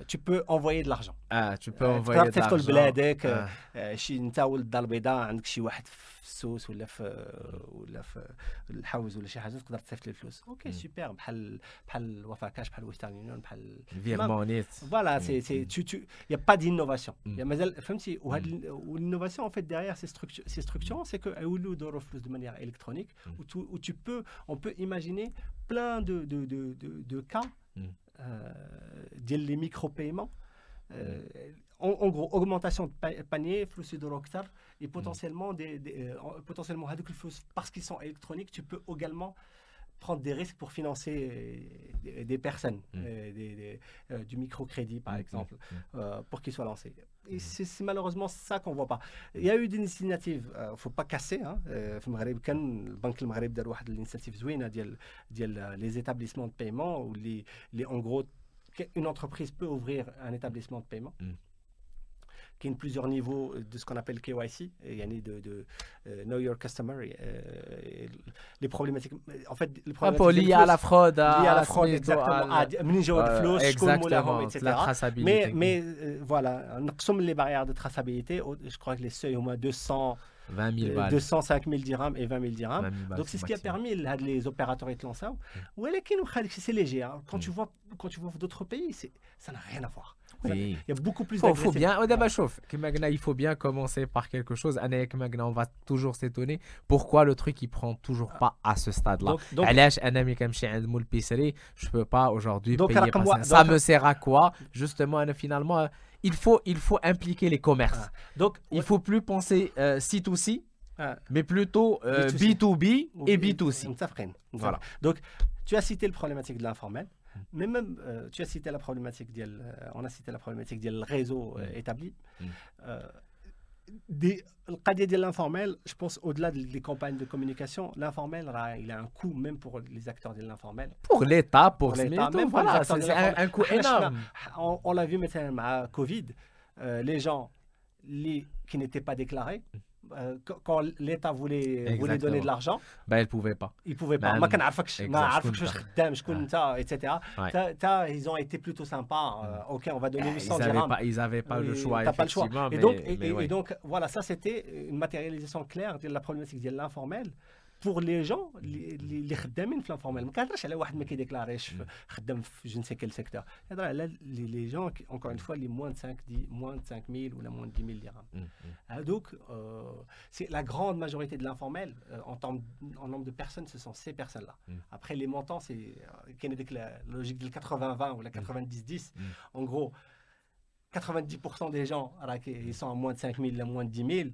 tu peux envoyer de l'argent. Ah, tu peux envoyer de l'argent. بلادك شي انت ولد الدار البيضاء عندك شي واحد في السوس ولا في ولا في الحوز ولا شي حاجه تقدر تصيفط لي الفلوس اوكي سوبر بحال بحال وفا كاش بحال ويسترن يونيون بحال فيرمونيت فوالا سي سي تو تو يا با دينوفاسيون مازال فهمتي وهاد والانوفاسيون en fait derrière ces structures ces structures c'est que يولوا يدوروا فلوس de manière électronique où tu peux on peut imaginer plein de de de de, de cas ديال لي ميكرو بايمون en, gros, augmentation de panier, flux et potentiellement, des, des potentiellement parce qu'ils sont électroniques, tu peux également prendre des risques pour financer des, personnes, des, du microcrédit par exemple, pour qu'ils soient lancés. Et c'est malheureusement ça qu'on ne voit pas. Il y a eu des initiatives, il ne faut pas casser. Hein. في المغرب كان البنك المغرب دار واحد الانيشيتيف زوينه ديال ديال les établissements de paiement où les, les en gros une entreprise peut ouvrir un établissement de paiement qui a plusieurs niveaux de ce qu'on appelle KYC, il y a de, de uh, Know Your Customer, euh, les problématiques. En fait, les problématiques. liées à la fraude, à, la fraude, exactement, à, à exactement, etc. La traçabilité. Mais, mais euh, voilà, les barrières de traçabilité, je crois que les seuils au moins 200. 20 000 balles. 205 000 dirhams et 20 000 dirhams. Donc c'est ce qui a permis là, les opérateurs de lancer. C'est léger. Hein. Quand, tu vois, quand tu vois d'autres pays, ça n'a rien à voir. Il y a beaucoup plus de faut bien, il faut bien commencer par quelque chose. On va toujours s'étonner pourquoi le truc il prend toujours pas à ce stade-là? Je peux pas aujourd'hui payer Ça me sert à quoi? Justement, finalement, il faut, il faut impliquer les commerces. Ah. Donc, il faut plus penser euh, C2C, ah. mais plutôt B2B euh, et B2C. Voilà. Donc, tu as cité le problématique de l'informel. Mais même, euh, tu as cité la problématique, euh, on a cité la problématique du réseau mm. établi. Mm. le cas de l'informel, je pense au-delà des campagnes de communication, l'informel, il a un coût même pour les acteurs de l'informel. Pour l'État, pour, l'État, même voilà, c'est un, coût énorme. On, l'a vu maintenant à Covid, les gens qui n'étaient pas déclarés, euh, quand l'État voulait, voulait donner de l'argent, ben, il ne pouvait pas. Il ne pouvait pas. Ben, etc. Ils ont été plutôt sympas. Euh, ok, on va donner 800 dirhams. Ils n'avaient pas le choix. Pas le choix. Et donc, et, donc, voilà, ça c'était une matérialisation claire de la problématique de l'informel pour les gens اللي خدامين في l'informel ما كنهضرش على واحد ما كيديكلاريش خدام في je ne sais quel secteur كنهضر على les gens encore une fois les moins de 5 moins de 5000 ou la moins de 10 000 dirhams donc c'est la grande majorité de l'informel en, en nombre de personnes ce sont ces personnes là après les montants c'est la logique du 80-20 ou la 90-10 en gros 90% des gens ils sont à moins de 5 000 à moins de 10 000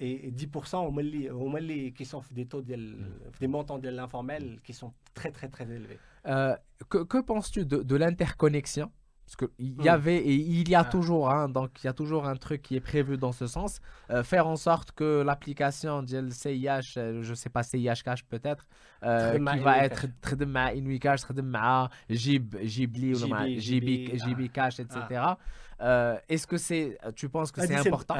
et 10% qui sont des taux mm. des montants de l'informel qui sont très très très élevés. Euh, que, que penses-tu de, de l'interconnexion? Parce qu'il y mm. avait et il y a ah. toujours, hein, donc il y a toujours un truc qui est prévu dans ce sens. Euh, faire en sorte que l'application de CIH, euh, je ne sais pas, CIH Cash peut-être, euh, qui va être très de Inuicash, très de Jib, Jibli, JB Cash, etc. Est-ce que c'est, tu penses que c'est important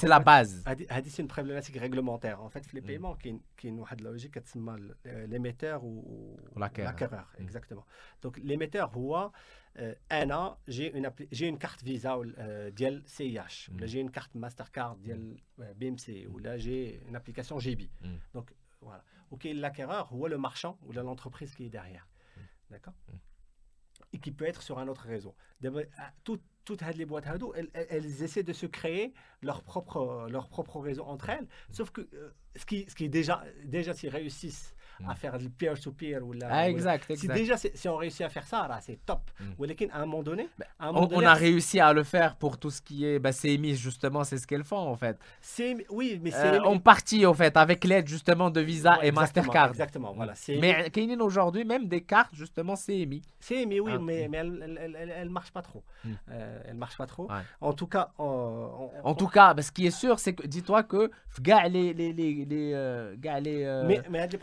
C'est la base. C'est une problématique réglementaire. En fait, les mm. paiements, qui est une logique, l'émetteur ou l'acquéreur. Mm. Exactement. Donc l'émetteur, انا جي اون جي اون كارت فيزا ديال سي اش ولا جي اون كارت ماستر كارد ديال بي ام سي ولا جي اون ابليكاسيون جي بي دونك فوالا وكاين لاكيرور هو لو مارشان ولا لونتربريز كي ديغيير d'accord Et qui peut être sur un autre réseau. Toutes, toutes les boîtes Hado, elles, elles, essaient de se créer leur propre, leur propre réseau entre elles. Sauf que euh, ce, qui, ce qui est déjà, déjà s'ils réussissent à faire du peer-to-peer. Ou la, ah, exact, Si déjà, si on réussit à faire ça, c'est top. Mm. À un moment donné, moment on, donné, on, a réussi à le faire pour tout ce qui est bah, CMI, justement, c'est ce qu'elles font en fait. Oui, mais c'est. Euh, en partie, en fait, avec l'aide justement de Visa et Mastercard. Exactement, voilà. Mais il y a aujourd'hui même des cartes justement CMI. CMI, oui, ah. mais, mais elle, elle, elle, marche pas trop. Mm. Euh, elle marche pas trop. En tout cas. en tout cas, bah, ce qui est sûr, c'est que dis-toi que les, les, les, les, euh, euh, mais, mais y a des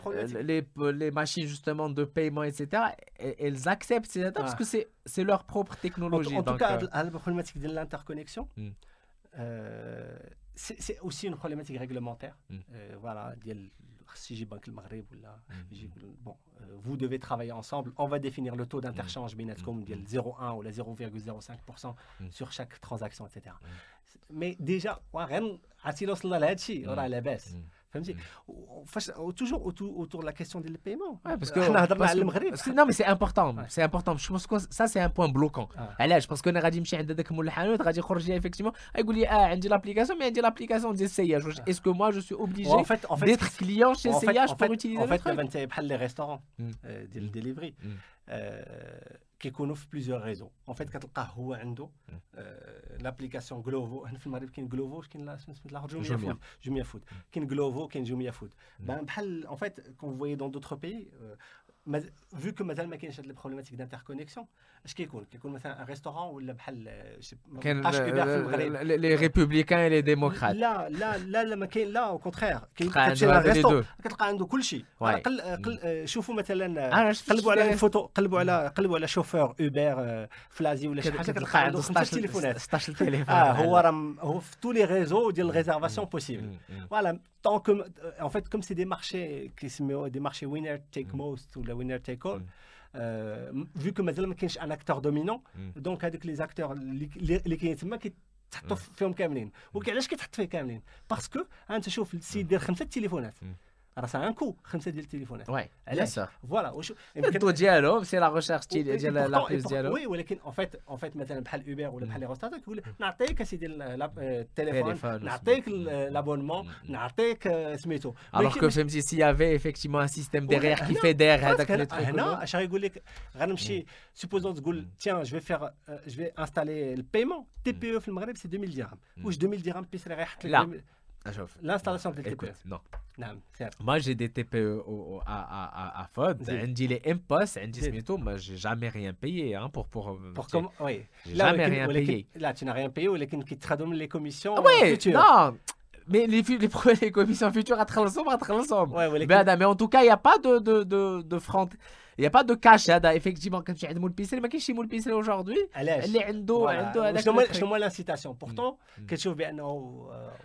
les, les machines justement de paiement, etc., elles acceptent ces data parce que c'est leur propre technologie. En, tout cas, euh, la problématique de l'interconnexion, hmm. euh, c'est aussi une problématique réglementaire. Hmm. Euh, voilà, si j'ai Banque le Maghreb, hmm. bon, vous devez travailler ensemble. On va définir le taux d'interchange comme 0,1 ou la 0,05% sur chaque transaction, etc. Mais déjà, la baisse. Mm. toujours autour, autour de la question des paiements. Ah, non, mais c'est important. C'est important. Je pense que ça, c'est un point bloquant. Ah. Je pense qu'on a ah, dit l'application, mais l'application Est-ce que moi, je suis obligé d'être client chez les restaurants. Mm. Euh, كيكونوا في بليزيور ريزو اون فيت كتلقاه هو عنده لابليكاسيون جلوفو هنا في المغرب كاين جلوفو كاين لا سميت الاخر جوميا فود جوميا فود كاين جلوفو كاين جوميا فود بحال اون فيت كون فوي دون دوطخ بيي vu que مازال ما كاينش هاد البروبليماتيك دانتركونيكسيون اش كيكون؟ كيكون مثلا ان ريستورون ولا بحال كاين لي ريبوبليكان لي ديموكرات لا لا لا لا ما كاين لا أو كاين كتلقى عنده كل شيء. شوفوا مثلا قلبوا على الفوتو قلبوا على قلبوا على شوفور اوبر فلازي ولا شي حاجة كتلقى عنده 16 تليفونات. 16 تليفون آه هو راه هو في تو لي ريزو ديال الريزرفاسيون بوسيبل فوالا tant que en fait comme c'est des marchés qui se des marchés winner take most ou la winner vu que مازال ما كاينش ان اكتور دومينون دونك هذوك لي زاكتور اللي كاين تما كيتحطوا فيهم كاملين وعلاش كيتحط فيه كاملين باسكو انت شوف السيد ديال خمسه تليفونات راه سا ان كو خمسه ديال التليفونات وي علاش فوالا واش الضو ديالهم سي لا ريشيرش ديال لابريس ديالهم وي ولكن اون فيت اون فيت مثلا بحال اوبر ولا بحال لي روستات كيقول نعطيك اسيدي التليفون نعطيك لابونمون نعطيك سميتو الوغ كو فهمتي سي يافي افيكتيمون ان سيستيم ديغيغ كي فيدير هذاك لي تروك هنا اش غيقول لك غنمشي سوبوزون تقول تيان جو في فيغ جو في انستالي البايمون تي بي او في المغرب سي 2000 درهم واش 2000 درهم بيسري غيحط لك L'installation des TPE. Non. Non, Moi, j'ai des TPE à, à, à FOD. J'ai les impôts, moi, j'ai jamais rien payé. Hein, pour, pour, pour comme, oui. Jamais rien payé. Là, tu n'as rien payé, ou les qui traduisent les commissions oui, futures. Non, mais les, les, commissions futures, à ensemble, à ensemble. Ouais, mais en tout cas, il n'y a pas de, de, de, de Il n'y a pas de cash effectivement quand tu as moule piscine mais كاينش moule piscine aujourd'hui اللي عنده عنده هذاك شنو شنو لانسيتاسيون بورتون كتشوف بانه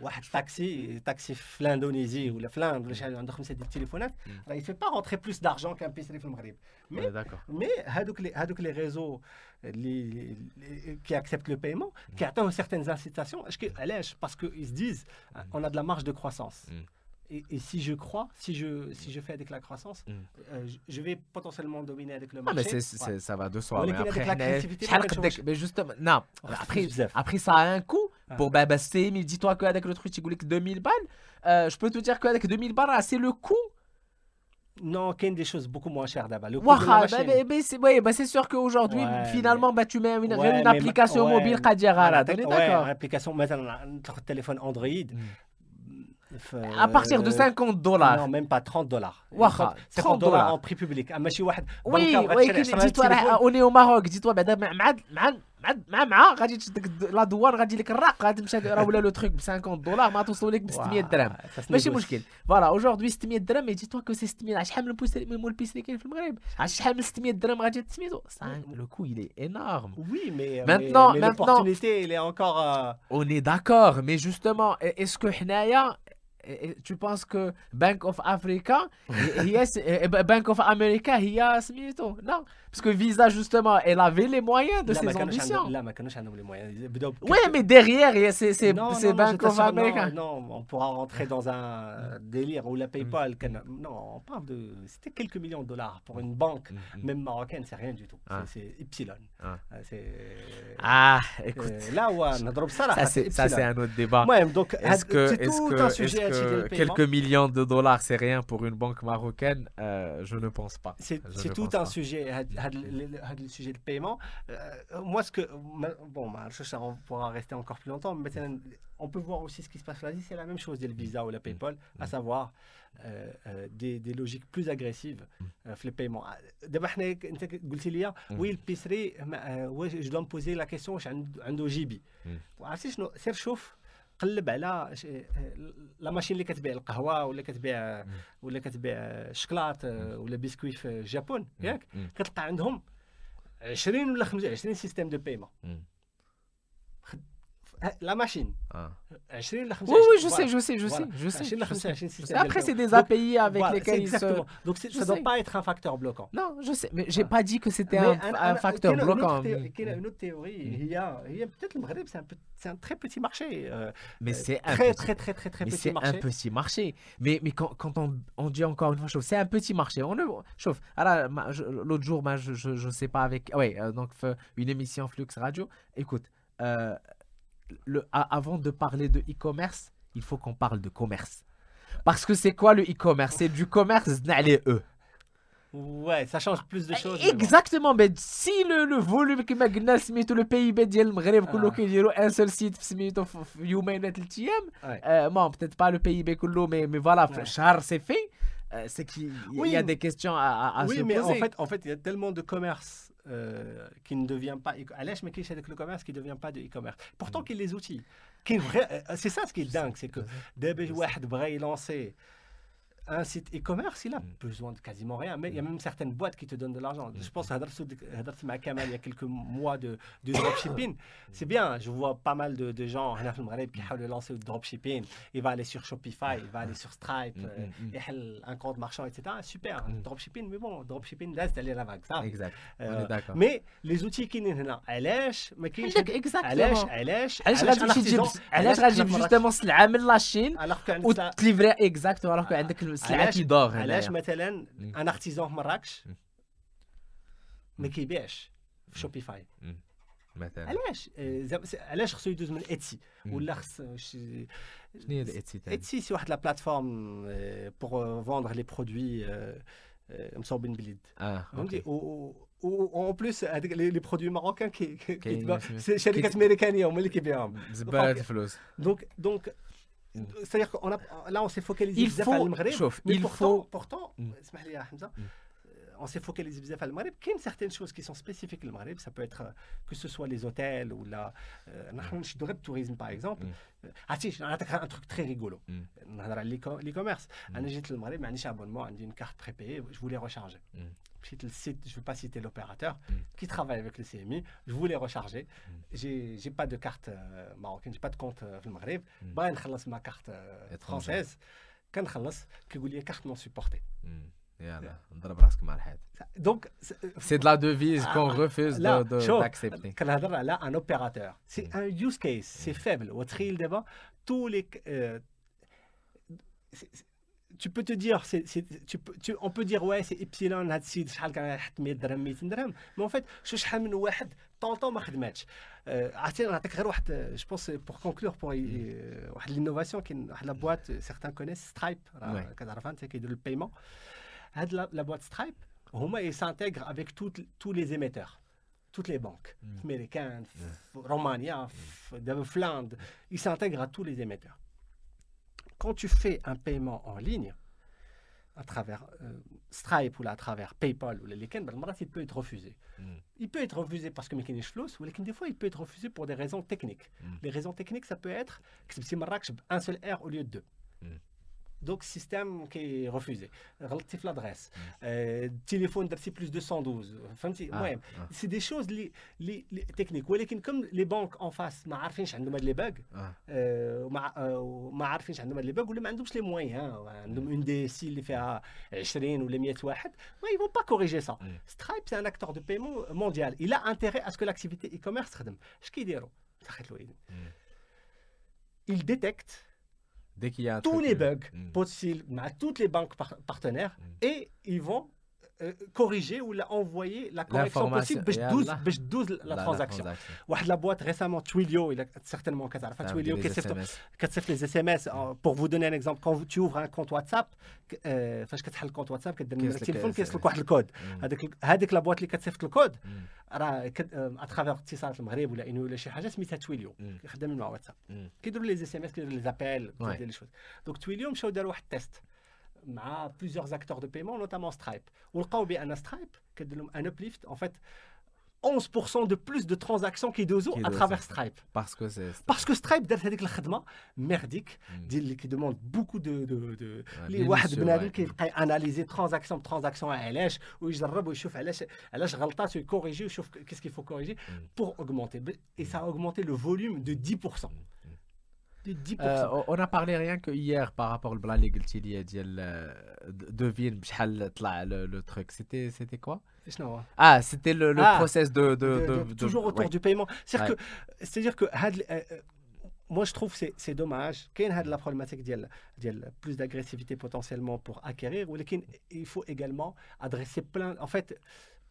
واحد تاكسي تاكسي في الاندونيزي ولا في لاند ولا شي حاجه عنده خمسه ديال التليفونات راه يفي با رونتري بلوس دارجون كان بيسري في المغرب مي مي هادوك لي هادوك لي ريزو اللي كي اكسبت لو بايمون كيعطيوه سيغتين انسيتاسيون علاش باسكو ils se disent on a de la marge de et, si je crois, si je, si je fais avec la croissance, mm. euh, je vais potentiellement dominer avec le marché. Ah, mais ça va de soi. Mais après, mais justement, non. Après, après, ça a un coût. Ah. Pour bah, bah mais dis-toi qu'avec le truc, tu que 2000 balles. Euh, je peux te dire qu'avec 2000 balles, c'est le coût. Non, il y a des choses beaucoup moins chères d'abord. Bah, bah, c'est sûr qu'aujourd'hui, finalement, bah, tu mets une, une application mobile, ouais, d'accord? Ouais, application, maintenant, un téléphone Android. Mm À partir de 50 dollars. Non, même pas 30 dollars. 30 dollars en prix public. Oui, oui, dis-toi, on est au Maroc, dis-toi, مع مع مع غادي تشد لا دوار غادي لك الراق غادي تمشي راه ولا لو تروك ب 50 دولار ما توصل لك ب 600 درهم ماشي مشكل فوالا اوجوردي 600 درهم مي تو كو سي 600 شحال من البوس من البيس اللي كاين في المغرب شحال من 600 درهم غادي تسميتو لو كو il est énorme oui mais maintenant mais, l'opportunité il est encore on est d'accord mais justement est-ce que حنايا tu penses que Bank of Africa, yes, Bank of America, هي سميتو non parce que Visa justement elle avait les moyens de ses ambitions لا ما كانوش عندهم les moyens oui mais derrière c'est c'est c'est Bank of America non on pourra rentrer dans un délire où la PayPal non on parle de c'était quelques millions de dollars pour une banque même marocaine c'est rien du tout c'est Epsilon c'est ah écoute là ouais ça c'est un autre débat donc est-ce que est-ce que quelques, millions de dollars, c'est rien pour une banque marocaine, euh, je ne pense pas. C'est tout un sujet, le sujet de paiement. Euh, moi, ce que. Bon, bah, on pourra rester encore plus longtemps, mais on peut voir aussi ce qui se passe là-dessus. C'est la même chose, le Visa ou la PayPal, mm. à mm. savoir euh, des, logiques plus agressives dans les paiements. Oui, le pisserie, je dois me poser la question, j'ai un dojibi. Mm. C'est chauffe. قلب على لا ماشين اللي كتبيع القهوة ولا كتبيع ولا كتبيع الشكلاط ولا بسكوي في الجابون ياك؟ كتلقى عندهم 20 ولا 25 سيستيم دو بايمون la machine. Ah. Oui, oui, je sais, je sais, je sais. Je sais, Après, c'est des API avec lesquels ils se. Donc, ça ne doit pas être un facteur bloquant. Non, je sais, mais j'ai pas dit que c'était un, facteur bloquant. Il y a une autre théorie. Il y a, peut-être le Maghreb, c'est un, très petit marché. Euh, mais c'est un très, très, très, très, très petit marché. C'est un petit marché. Mais, mais quand, quand on, on, dit encore une fois, chauffe, c'est un petit marché. On le chauffe. Alors, l'autre jour, je, je, je sais pas avec. Oui, euh, donc, une émission Flux Radio. Écoute. Euh, avant de parler de e-commerce, il faut qu'on parle de commerce. Parce que c'est quoi le e-commerce? C'est du commerce les eux. Ouais, ça change plus de choses. Exactement, mais si le, volume qui m'a gagné, tout le PIB d'Yel Maghreb, un seul site, Youmain et euh, Bon, peut-être pas le PIB, mais, mais voilà, Char, c'est fait. Euh, c'est qu'il y, a des questions à, à, oui, mais en fait, en fait, il y a tellement de commerce euh, qui ne devient pas Allèche, mais qui c'est le commerce qui ne devient pas de e-commerce. Pourtant, qu'il les outils. Euh, c'est ça ce qui est dingue, c'est que Debej Wahed lancer un site e-commerce, il a mm. besoin de quasiment rien. Mais il y a mm. même certaines boîtes qui te donnent de l'argent. Je pense à Kamal il y a quelques mois de, de dropshipping. C'est bien. Je vois pas mal de, de gens qui veulent lancer le dropshipping. Il va aller sur Shopify, il va aller sur Stripe, mm, euh, un compte marchand, etc. Super. Dropshipping, mais bon, dropshipping, là, c'est aller la vague. Ça. Exact. Euh, d'accord. Mais les outils qui sont là, علاش ما كاينش علاش علاش علاش غادي تمشي تجيب علاش غادي تجيب جوستومون سلعه من لاشين وتليفري اكزاكتو alors عندك سلعه كيدور علاش مثلا ان ارتيزون في مراكش؟ ما كيبيعش في شوبيفاي مثلا. علاش؟ علاش خصو يدوز من اتسي ولا خص شنو هي اتسي اتسي سي واحد لا بلاتفورم بور فوندر لي برودوي مصوبين باليد آه فهمتي اون بليس هذيك لي برودوي ماروكان كي شركات امريكانيه هما اللي كيبيعوهم زبالة الفلوس دونك دونك C'est-à-dire qu'on a, là, on s'est focalisé il faut, chauffe, mais il pourtant, faut... pourtant mm. Hamza, mm. on s'est focalisé sur le Maghreb. Il y a certaines choses qui sont spécifiques au Maghreb. Ça peut être que ce soit les hôtels ou la. Je le tourisme, par exemple. Ah, si, un truc très rigolo. L'e-commerce. J'ai le Maghreb, j'ai un abonnement, j'ai une carte prépayée, je voulais recharger je ne veux pas citer l'opérateur, mm. qui travaille avec le CMI, je voulais recharger. Mm. Je n'ai pas de carte euh, marocaine, je n'ai pas de compte euh, au Maghreb. Mm. Bah, je ma carte euh, française. Quand je une carte non supportée. Donc, c'est de la devise qu'on ah, refuse d'accepter. Quand là, un opérateur, c'est un use case, c'est faible. Au débat, tous les tu peux te dire, c'est, tu, tu, on peut dire, ouais, c'est Epsilon, mais en fait, je suis un واحد طونطون ما خدماتش عرفتي نعطيك غير واحد je pense pour conclure pour واحد l'innovation كاين واحد la boîte certains connaissent Stripe كتعرف انت كيديروا البايمون هاد la boîte Stripe هما ils s'intègrent avec toutes, tous les émetteurs toutes les banques américaines Romania Flandre ils s'intègrent à tous les émetteurs quand tu fais un paiement en ligne, à travers euh, Stripe ou à travers PayPal ou les ben, il peut être refusé. Hmm. Il peut être refusé parce que mécanique floss ou des fois il peut être refusé pour des raisons techniques. Hmm. Les raisons techniques, ça peut être que c'est un seul R au lieu de deux. Hmm. Donc, système qui est refusé. Relatif l'adresse. Mm. Euh, téléphone d'article plus 212. Enfin, ah, ouais. ah. C'est des choses les, les, les techniques. ولكن comme les banques en face ما عارفينش عندهم هاد لي باغ ما ما عارفينش عندهم هاد لي باغ ولا ما عندهمش لي مويان عندهم اون دي سي اللي فيها 20 ولا 100 واحد ما ils vont pas corriger ça. Mm. Stripe c'est un acteur de paiement mondial. Il a intérêt à ce que l'activité e-commerce تخدم. اش كيديروا؟ Il détecte Dès qu'il y a tous les bugs possibles à toutes les banques partenaires mm. et ils vont euh, corriger ou la envoyer la correction possible باش 12 la, la transaction واحد la boîte récemment Twilio il a certainement كتعرف Twilio كتصيفط les SMS pour vous donner un exemple quand tu ouvres un compte WhatsApp فاش كتحل الكونت واتساب كدير نمره التليفون كيصلك واحد الكود هذيك هذيك لا بواط اللي كتصيفط الكود راه اترافيغ اتصالات المغرب ولا انو ولا شي حاجه سميتها تويليو خدامين مع واتساب كيديروا لي اس ام اس كيديروا لي زابيل كيديروا لي شوز دونك تويليو مشاو داروا واحد التيست مع plusieurs acteurs de paiement notamment Stripe ولقاو بان سترايب كدير لهم ان ابليفت en fait 11% de plus de transactions qui dozo à travers Stripe. Parce que c'est parce que Stripe دارت هذيك الخدمه merdique ديال qui demande beaucoup de de de اللي واحد بنادم كيبقى اناليزي ترانزاكسيون بترانزاكسيون علاش ويجرب ويشوف علاش علاش غلطات ويكوريجي ويشوف qu'est-ce qu'il faut corriger pour augmenter et ça a augmenté le volume de 10%. De 10%. Euh, on a parlé rien que hier par rapport au blanc اللي قلتي لي ديال devine بشحال طلع le truc c'était c'était quoi ah, c'était le, le ah, process de, de, de, Toujours autour du paiement. C'est-à-dire ouais. que, que euh, moi, je trouve que c'est dommage. Qu'il y ait la problématique de plus d'agressivité potentiellement pour acquérir, ou il faut également adresser plein. En fait,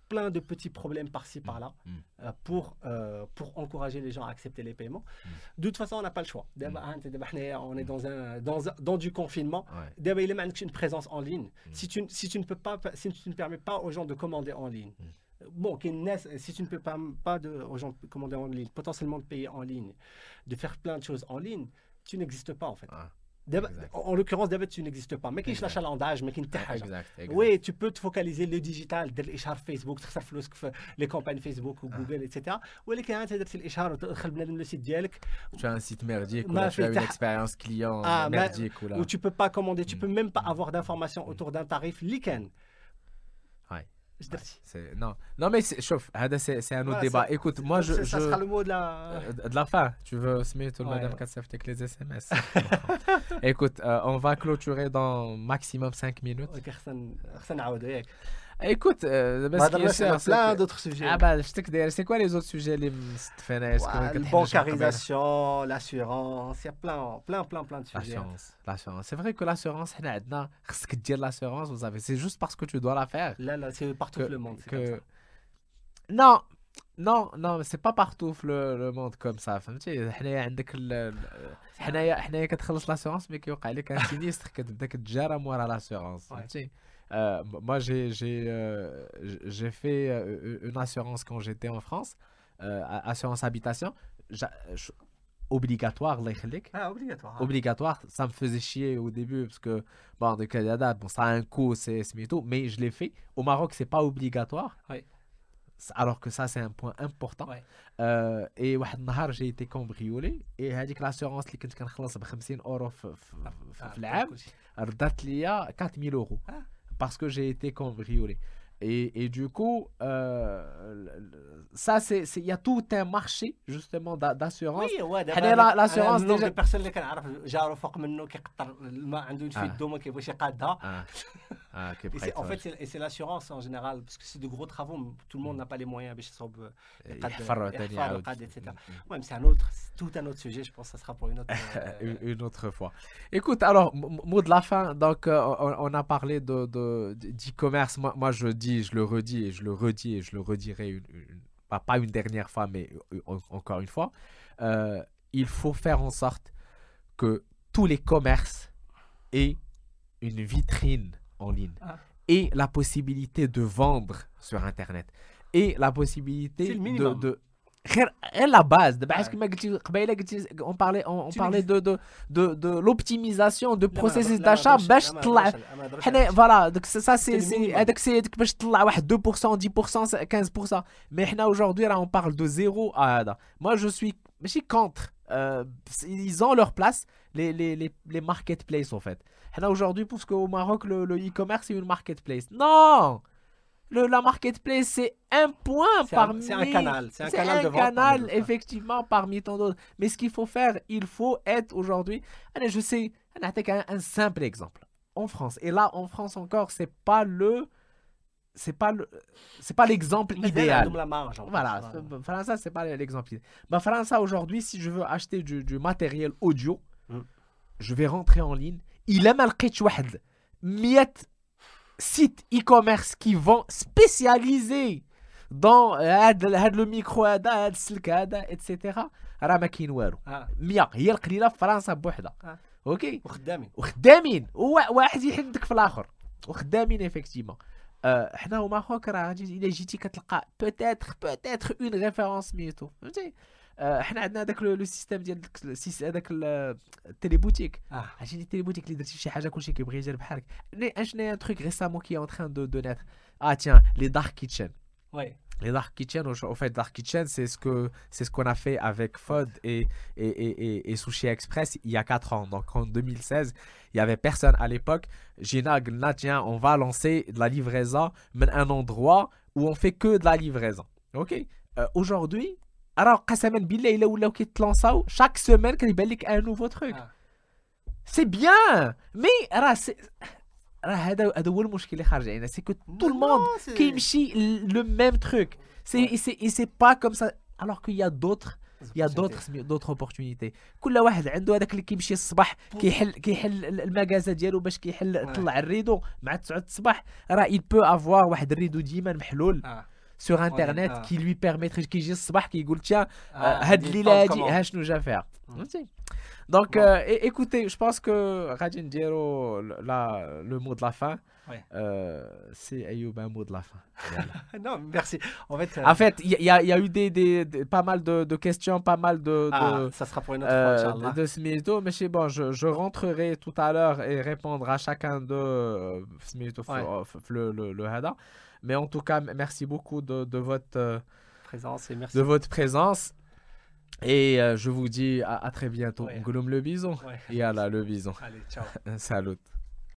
plein de petits problèmes par-ci par-là mm. euh, pour, euh, pour encourager les gens à accepter les paiements. Mm. De toute façon, on n'a pas le choix. Mm. On est dans, un, dans, dans du confinement. Ouais. Il y une présence en ligne. Si, tu, si, tu ne peux pas, si tu ne permets pas aux gens de commander en ligne, bon, si tu ne peux pas, pas de, aux gens de commander en ligne, potentiellement de payer en ligne, de faire plein de choses en ligne, tu n'existes pas en fait. Ah. En l'occurrence, tu n'existes pas. Mais qui l'achalandage, mais qui Oui, tu peux te focaliser le digital, l'ishar Facebook, les campagnes Facebook ou ah. Google, etc. Ou les clients, tu as un site merdique, tu as une expérience client ah, merdique. Ou tu peux pas commander, tu peux mm. même pas avoir d'informations mm. autour d'un tarif lichen. Non, non mais chauffe, c'est un autre débat. Écoute, moi je. Ça sera le mot de la. Euh, de la fin. Tu veux se mettre le madame avec les SMS. Écoute, euh, on va clôturer dans maximum 5 minutes. Écoute, euh, bah, plein d'autres sujets. Ah bah, je te c'est quoi les autres sujets les La bancarisation, l'assurance, il y a plein, plein, plein, plein de sujets. L'assurance, l'assurance. C'est vrai que l'assurance, l'assurance, vous savez, c'est juste parce que tu dois la faire. Là, là, c'est partout le monde. Que... Non, non non c'est pas partout le, le monde comme ça فهمتي حنايا عندك حنايا حنايا كتخلص لاسيورونس مي كيوقع لك ان سينيستر كتبدا كتجارى مورا لاسيورونس فهمتي Euh, moi, j'ai euh, fait euh, une assurance quand j'étais en France, euh, assurance habitation, obligatoire, ah, obligatoire, hein. obligatoire. Ça me faisait chier au début parce que, bon, de Canada, bon, ça a un coût, c'est mytho, mais je l'ai fait. Au Maroc, c'est pas obligatoire. Oui. Alors que ça, c'est un point important. Ouais. Euh, et un j'ai été cambriolé. Et avec l'assurance qui était 50 euros, 4000 euros. Parce que j'ai été cambriolé. Et, et, du coup, euh, ça, c'est, il y a tout un marché justement d'assurance. Oui, ouais, l'assurance déjà. Les personnes qui كنعرف جارو فوق منه كيقطر الماء عنده في يدو ما كيبغيش يقادها. Ah, en fait, c'est l'assurance en général, parce que c'est de gros travaux, tout le monde n'a pas les moyens باش يصوب etc. Ouais, mais c'est un autre, tout un autre sujet, je pense que ça sera pour une autre, euh, une autre fois. Écoute, alors, mot de la fin, donc euh, on, a parlé de, d'e-commerce, moi, moi je dis, je le redis et je le redis et je le redirai une, pas, une dernière fois, mais encore une fois, euh, il faut faire en sorte que tous les commerces aient une vitrine en ligne ah. et la possibilité de vendre sur Internet et la possibilité de, de la base on parlait on, parlait de de de, de l'optimisation de processus d'achat voilà donc ça c'est c'est 2% 10% 15% mais aujourd'hui on parle de zéro à moi je suis mais contre euh, ils ont leur place les les les, les marketplaces en fait aujourd'hui, parce qu'au Maroc, le e-commerce, c'est une marketplace. Non le, la marketplace, c'est un point parmi. C'est un canal. C'est un canal, un de canal effectivement, parmi tant d'autres. Mais ce qu'il faut faire, il faut être aujourd'hui. Allez, je sais, on un, un simple exemple. En France. Et là, en France encore, c'est pas le. C'est pas le, c'est pas l'exemple idéal. La marge, voilà, voilà. France, c'est pas l'exemple idéal. Bah, France, aujourd'hui, si je veux acheter du, matériel audio, mm. je vais rentrer en ligne. Il aime al 100 sites e-commerce qui vont spécialiser dans هذا le micro هذا هذا السلك هذا اتسيتيرا راه ما كاين والو. 100 هي القليله في فرنسا بوحدها. أوكي وخدامين. وخدامين. واحد يحدك في الآخر. وخدامين افكتيفمون حنا هما خوك راه إلا جيتي كتلقى بوتيتر بوتيتر اون ريفيرونس ميتو. فهمتي؟ حنا عندنا هذاك لو سيستيم ديال هذاك التيليبوتيك عرفتي التيليبوتيك اللي درتي شي حاجه كلشي كيبغي يجي بحالك شنو هي تروك ريسامون كي اون تران دو دو نيتر اه تيان لي دارك كيتشن وي Les Dark Kitchen, au fait, Dark Kitchen, c'est ce que c'est ce qu'on a fait avec FOD et, et, et, et, Sushi Express il y a 4 ans. Donc en 2016, il y avait personne à l'époque. Gina, tiens, on va lancer de la livraison, mais un endroit où on fait que de la livraison. Ok. Euh, Aujourd'hui, alors, قسما بالله الا ولاو كيتلونساو chaque semaine كيبان لك un nouveau truc. سي بيان مي راه راه هذا هذا هو المشكل اللي خارج علينا سي كو تو الموند كيمشي لو ميم تروك سي سي سي با كوم سا الوغ كو يا دوتر يا دوتر دوتر اوبورتونيتي كل واحد عنده هذاك اللي كيمشي الصباح كيحل كيحل المكازا ديالو باش كيحل طلع الريدو. مع 9 الصباح راه يل بو افوار واحد الريدو ديما محلول. sur internet qui lui permettrait qui dit الصباح كيقول tiens هاد الليله هادي ها شنو جا faire donc écoutez je pense que غادي نديرو le mot de la fin euh, c'est Ayoub un mot de la fin. non, merci. En fait, euh, en fait, il y, y, a eu des, des, pas mal de, de, questions, pas mal de. Ah, ça sera pour une autre euh, fois, De Smito, mais bon, je, je, rentrerai tout à l'heure et répondre à chacun de euh, Smito, ouais. le, le, le Hada. Mais en tout cas, merci beaucoup de, de votre présence et merci. de votre présence. Et euh, je vous dis à, à très bientôt. Ouais. le bison. Ouais. Et à la le bison. Allez, ciao. Salut.